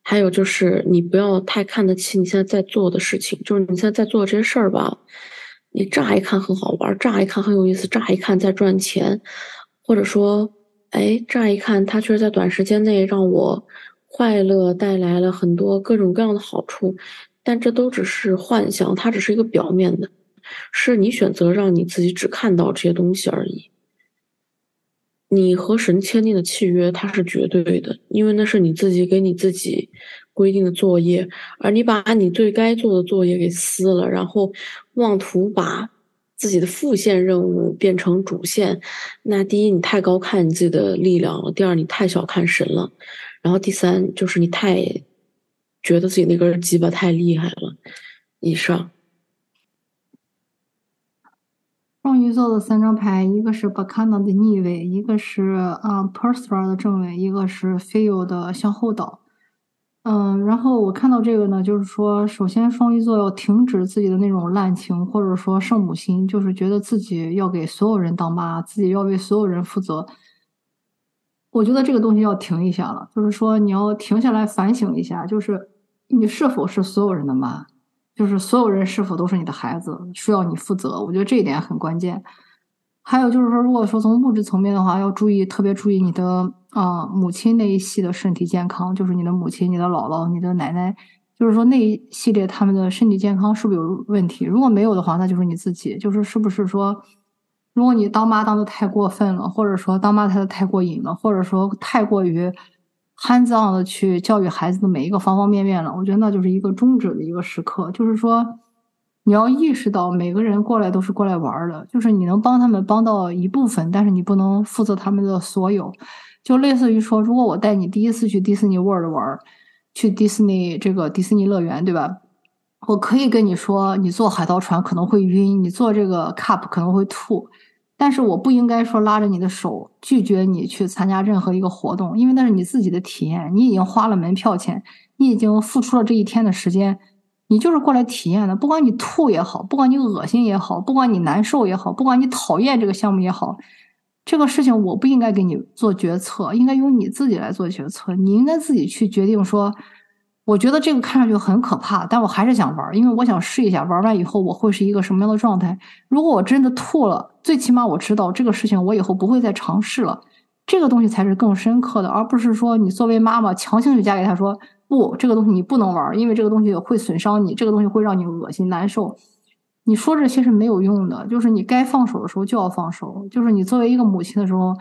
还有就是你不要太看得起你现在在做的事情，就是你现在在做的这些事儿吧，你乍一看很好玩，乍一看很有意思，乍一看在赚钱，或者说，哎，乍一看它确实在短时间内让我快乐，带来了很多各种各样的好处，但这都只是幻想，它只是一个表面的。是你选择让你自己只看到这些东西而已。你和神签订的契约，它是绝对的，因为那是你自己给你自己规定的作业，而你把你最该做的作业给撕了，然后妄图把自己的副线任务变成主线。那第一，你太高看你自己的力量了；第二，你太小看神了；然后第三，就是你太觉得自己那根鸡巴太厉害了。以上。双鱼座的三张牌，一个是 Bacana 的逆位，一个是啊 Persra 的正位，一个是 Feel 的向后倒。嗯，然后我看到这个呢，就是说，首先双鱼座要停止自己的那种滥情，或者说圣母心，就是觉得自己要给所有人当妈，自己要为所有人负责。我觉得这个东西要停一下了，就是说你要停下来反省一下，就是你是否是所有人的妈。就是所有人是否都是你的孩子，需要你负责。我觉得这一点很关键。还有就是说，如果说从物质层面的话，要注意，特别注意你的啊母亲那一系的身体健康，就是你的母亲、你的姥姥、你的奶奶，就是说那一系列他们的身体健康是不是有问题？如果没有的话，那就是你自己，就是是不是说，如果你当妈当的太过分了，或者说当妈当的太过瘾了，或者说太过于。Hands on 的去教育孩子的每一个方方面面了，我觉得那就是一个终止的一个时刻。就是说，你要意识到每个人过来都是过来玩的，就是你能帮他们帮到一部分，但是你不能负责他们的所有。就类似于说，如果我带你第一次去迪士尼 World 玩，去迪士尼这个迪士尼乐园，对吧？我可以跟你说，你坐海盗船可能会晕，你坐这个 Cup 可能会吐。但是我不应该说拉着你的手拒绝你去参加任何一个活动，因为那是你自己的体验，你已经花了门票钱，你已经付出了这一天的时间，你就是过来体验的。不管你吐也好，不管你恶心也好，不管你难受也好，不管你讨厌这个项目也好，这个事情我不应该给你做决策，应该由你自己来做决策。你应该自己去决定说。我觉得这个看上去很可怕，但我还是想玩，因为我想试一下，玩完以后我会是一个什么样的状态。如果我真的吐了，最起码我知道这个事情我以后不会再尝试了。这个东西才是更深刻的，而不是说你作为妈妈强行去加给他说不，这个东西你不能玩，因为这个东西会损伤你，这个东西会让你恶心难受。你说这些是没有用的，就是你该放手的时候就要放手，就是你作为一个母亲的时候。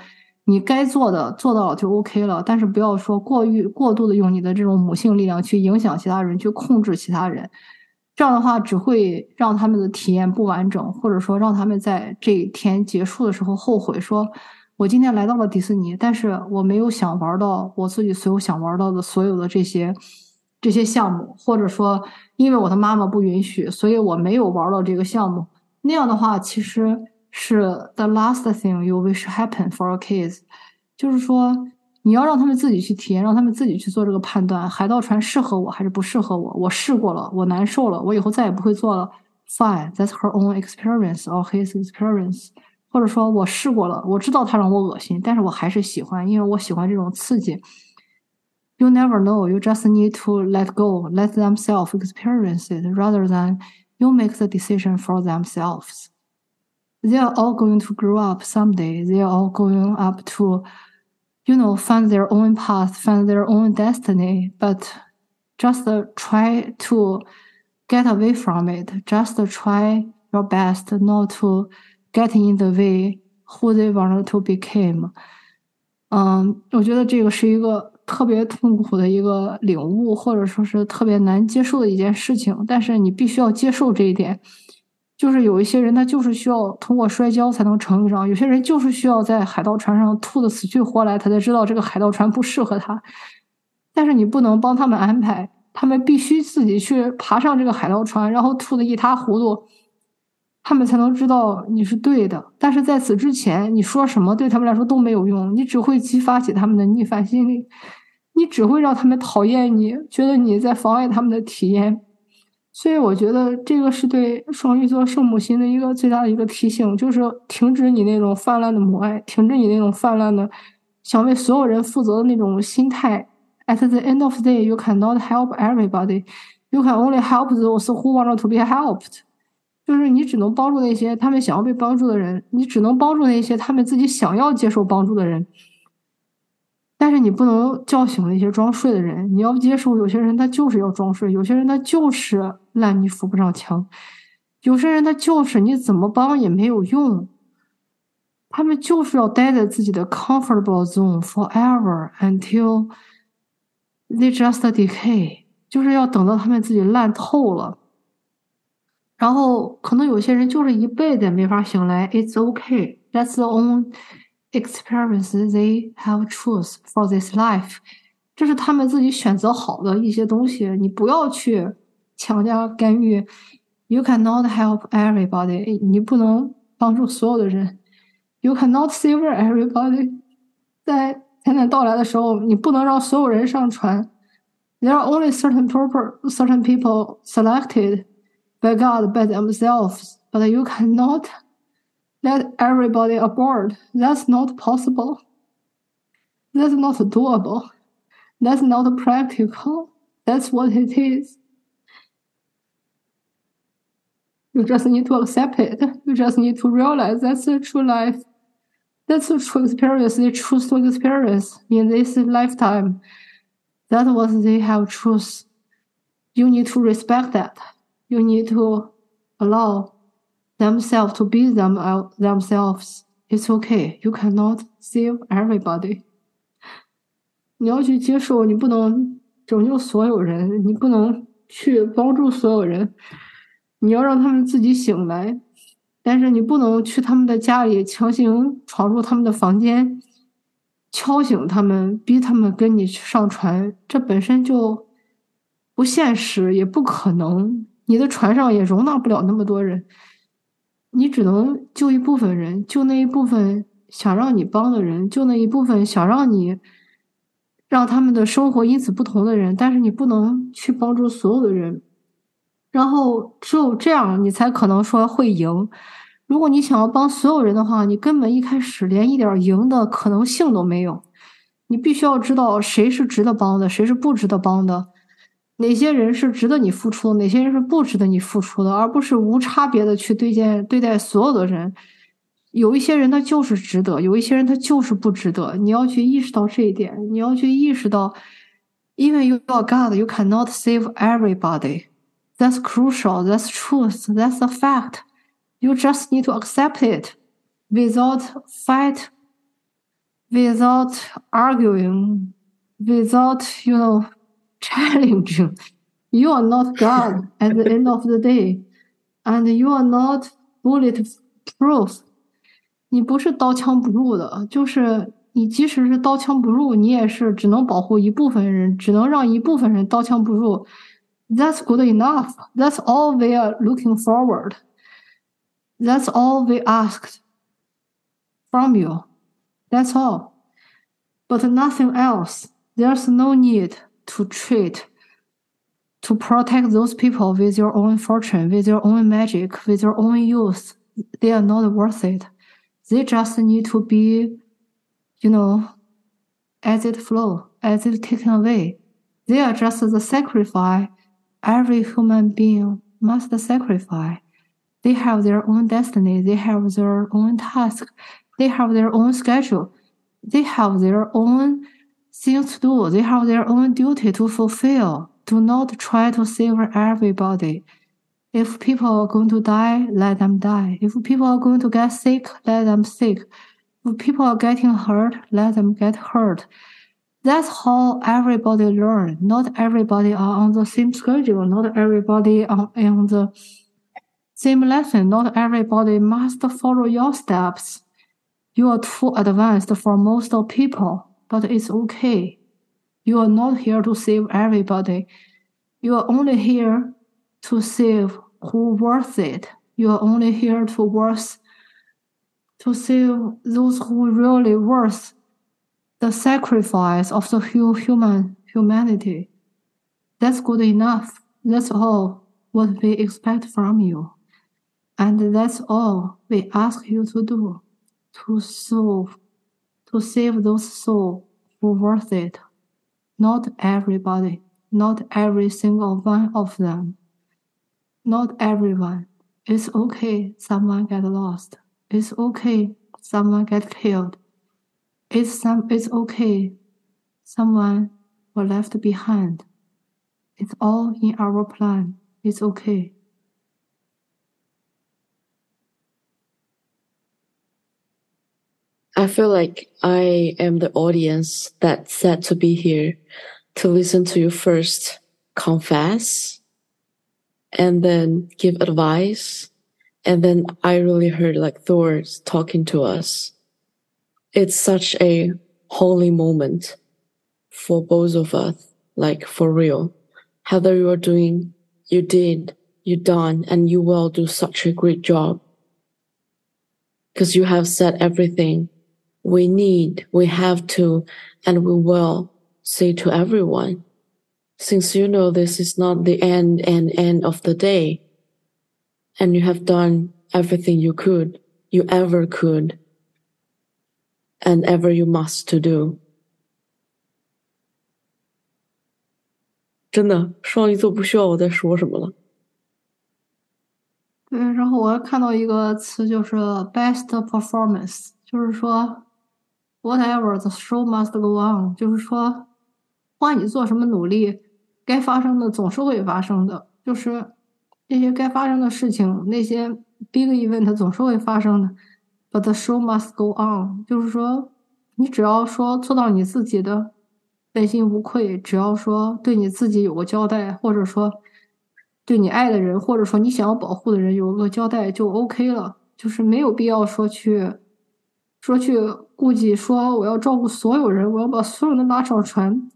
你该做的做到了就 OK 了，但是不要说过于过度的用你的这种母性力量去影响其他人，去控制其他人，这样的话只会让他们的体验不完整，或者说让他们在这一天结束的时候后悔，说我今天来到了迪士尼，但是我没有想玩到我自己所有想玩到的所有的这些这些项目，或者说因为我的妈妈不允许，所以我没有玩到这个项目。那样的话，其实。是 the last thing you wish happen for a kids，就是说你要让他们自己去体验，让他们自己去做这个判断，海盗船适合我还是不适合我？我试过了，我难受了，我以后再也不会做了。Fine，that's her own experience or his experience。或者说我试过了，我知道他让我恶心，但是我还是喜欢，因为我喜欢这种刺激。You never know. You just need to let go, let themselves experience it, rather than you make the decision for themselves. they are all going to grow up someday. They are all going up to, you know, find their own path, find their own destiny. But just try to get away from it. Just try your best not to get in the way who they want to become. 嗯，我觉得这个是一个特别痛苦的一个领悟，或者说是特别难接受的一件事情。但是你必须要接受这一点。 就是有一些人，他就是需要通过摔跤才能成长；有些人就是需要在海盗船上吐的死去活来，他才知道这个海盗船不适合他。但是你不能帮他们安排，他们必须自己去爬上这个海盗船，然后吐的一塌糊涂，他们才能知道你是对的。但是在此之前，你说什么对他们来说都没有用，你只会激发起他们的逆反心理，你只会让他们讨厌你，觉得你在妨碍他们的体验。所以我觉得这个是对双鱼座圣母心的一个最大的一个提醒，就是停止你那种泛滥的母爱，停止你那种泛滥的想为所有人负责的那种心态。At the end of the day, you cannot help everybody. You can only help those who want to be helped. 就是你只能帮助那些他们想要被帮助的人，你只能帮助那些他们自己想要接受帮助的人。但是你不能叫醒那些装睡的人，你要接受有些人他就是要装睡，有些人他就是烂泥扶不上墙，有些人他就是你怎么帮也没有用，他们就是要待在自己的 comfortable zone forever until they just decay，就是要等到他们自己烂透了，然后可能有些人就是一辈子没法醒来，It's okay，that's the only。experience they have choose for this life，这是他们自己选择好的一些东西，你不要去强加干预。You cannot help everybody，你不能帮助所有的人。You cannot save everybody，在灾难到来的时候，你不能让所有人上船。There are only certain people, certain people selected by God by themselves, but you cannot Let everybody aboard. That's not possible. That's not doable. That's not practical. That's what it is. You just need to accept it. You just need to realize that's the true life. That's the true experience they choose to experience in this lifetime. That's what they have choose. You need to respect that. You need to allow themselves to be them themselves. It's okay. You cannot save everybody. 你要去接受，你不能拯救所有人，你不能去帮助所有人，你要让他们自己醒来。但是你不能去他们的家里强行闯入他们的房间，敲醒他们，逼他们跟你去上船，这本身就不现实，也不可能。你的船上也容纳不了那么多人。你只能救一部分人，救那一部分想让你帮的人，救那一部分想让你让他们的生活因此不同的人，但是你不能去帮助所有的人。然后只有这样，你才可能说会赢。如果你想要帮所有人的话，你根本一开始连一点赢的可能性都没有。你必须要知道谁是值得帮的，谁是不值得帮的，哪些人是值得你付出，哪些人是不值得你付出的，而不是无差别的去对待对待所有的人。有一些人他就是值得，有一些人他就是不值得。你要去意识到这一点，你要去意识到，因为 you are God, you cannot save everybody. That's crucial. That's truth. That's a fact. You just need to accept it without fight, without arguing, without, you know, challenging. You are not God at the end of the day. And you are not bulletproof. 你不是刀枪不入的，就是你即使是刀枪不入，你也是只能保护一部分人，只能让一部分人刀枪不入。That's good enough. That's all we are looking forward. That's all we asked from you. That's all. But nothing else. There's no need to treat, to protect those people with your own fortune, with your own magic, with your own youth. They are not worth it. They just need to be, you know, as it flow, as it taken away. They are just the sacrifice every human being must sacrifice. They have their own destiny. They have their own task. They have their own schedule. They have their own to do. They have their own duty to fulfill. Do not try to save everybody. If people are going to die, let them die. If people are going to get sick, let them sick. If people are getting hurt, let them get hurt. That's how everybody learn. Not everybody are on the same schedule. Not everybody are on the same lesson. Not everybody must follow your steps. You are too advanced for most of people, but it's okay. You are not here to save everybody. You are only here to save who worth it. You are only here to worth to save those who really worth the sacrifice of the human humanity. That's good enough. That's all what we expect from you. And that's all we ask you to do to solve, to save those souls who worth it. Not everybody, not every single one of them. Not everyone. It's okay someone get lost. It's okay someone get killed. It's some it's okay. Someone were left behind. It's all in our plan. It's okay. I feel like I am the audience that's set to be here to listen to you first confess and then give advice. And then I really heard like Thor talking to us it's such a holy moment for both of us, like for real. Heather, you are doing, you did, you done, and you will do such a great job. Because you have said everything we need, we have to, and we will say to everyone. Since you know this is not the end and end of the day, and you have done everything you could, you ever could and ever you must to do。真的，双鱼座不需要我再说什么了。对，然后我还看到一个词，就是 best performance，就是说 whatever the show must go on，就是说，不管你做什么努力，该发生的总是会发生的，就是那些该发生的事情，那些 big event 总是会发生的。But the show must go on，就是说，你只要说做到你自己的问心无愧，只要说对你自己有个交代，或者说对你爱的人，或者说你想要保护的人有个交代，就 OK 了。就是没有必要说去说去顾忌，说我要照顾所有人，我要把所有人都拉上船，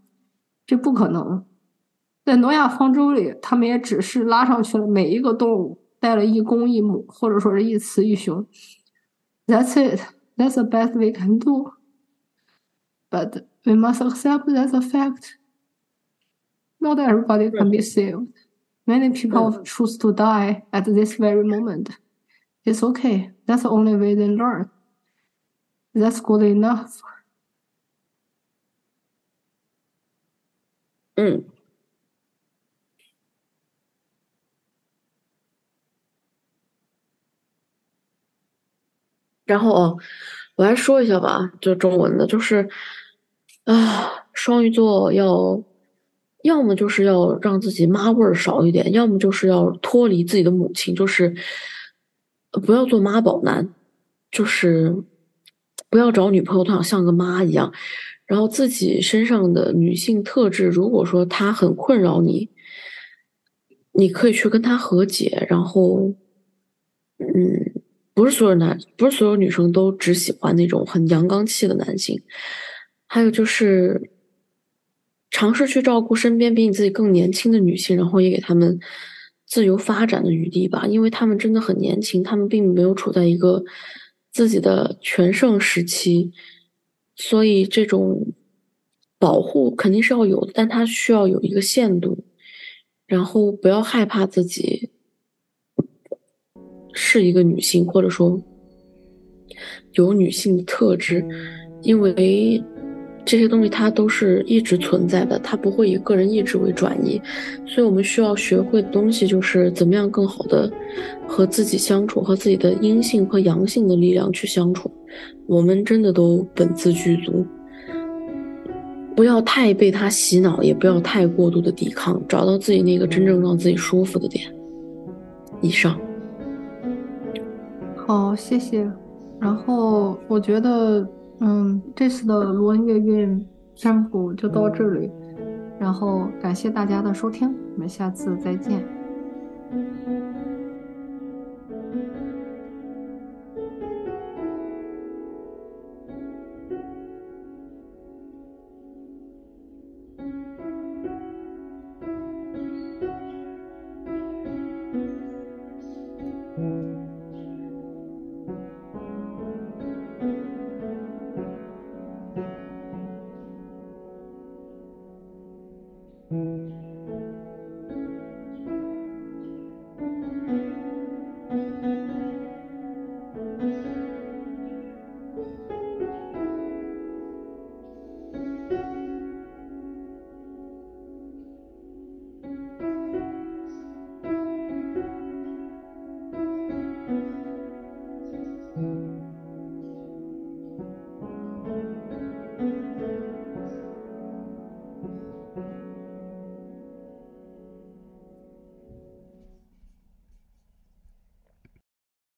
这不可能。在诺亚方舟里，他们也只是拉上去了每一个动物，带了一公一母，或者说是一雌一雄。That's it. That's the best we can do. But we must accept that's a fact. Not everybody can be saved. Many people choose to die at this very moment. It's okay. That's the only way they learn. That's good enough. 嗯，然后哦，我来说一下吧，就中文的，就是啊，双鱼座要要么就是要让自己妈味儿少一点，要么就是要脱离自己的母亲，就是不要做妈宝男，就是不要找女朋友，都想像个妈一样。然后自己身上的女性特质，如果说她很困扰你，你可以去跟她和解。然后，嗯，不是所有男，不是所有女生都只喜欢那种很阳刚气的男性。还有就是，尝试去照顾身边比你自己更年轻的女性，然后也给他们自由发展的余地吧，因为他们真的很年轻，他们并没有处在一个自己的全盛时期。所以这种保护肯定是要有的，但它需要有一个限度，然后不要害怕自己是一个女性，或者说有女性的特质，因为。这些东西它都是一直存在的，它不会以个人意志为转移，所以我们需要学会的东西就是怎么样更好的和自己相处，和自己的阴性和阳性的力量去相处。我们真的都本自具足，不要太被他洗脑，也不要太过度的抵抗，找到自己那个真正让自己舒服的点。以上。好，谢谢。然后我觉得。嗯，这次的罗恩月韵占卜就到这里，然后感谢大家的收听，我们下次再见。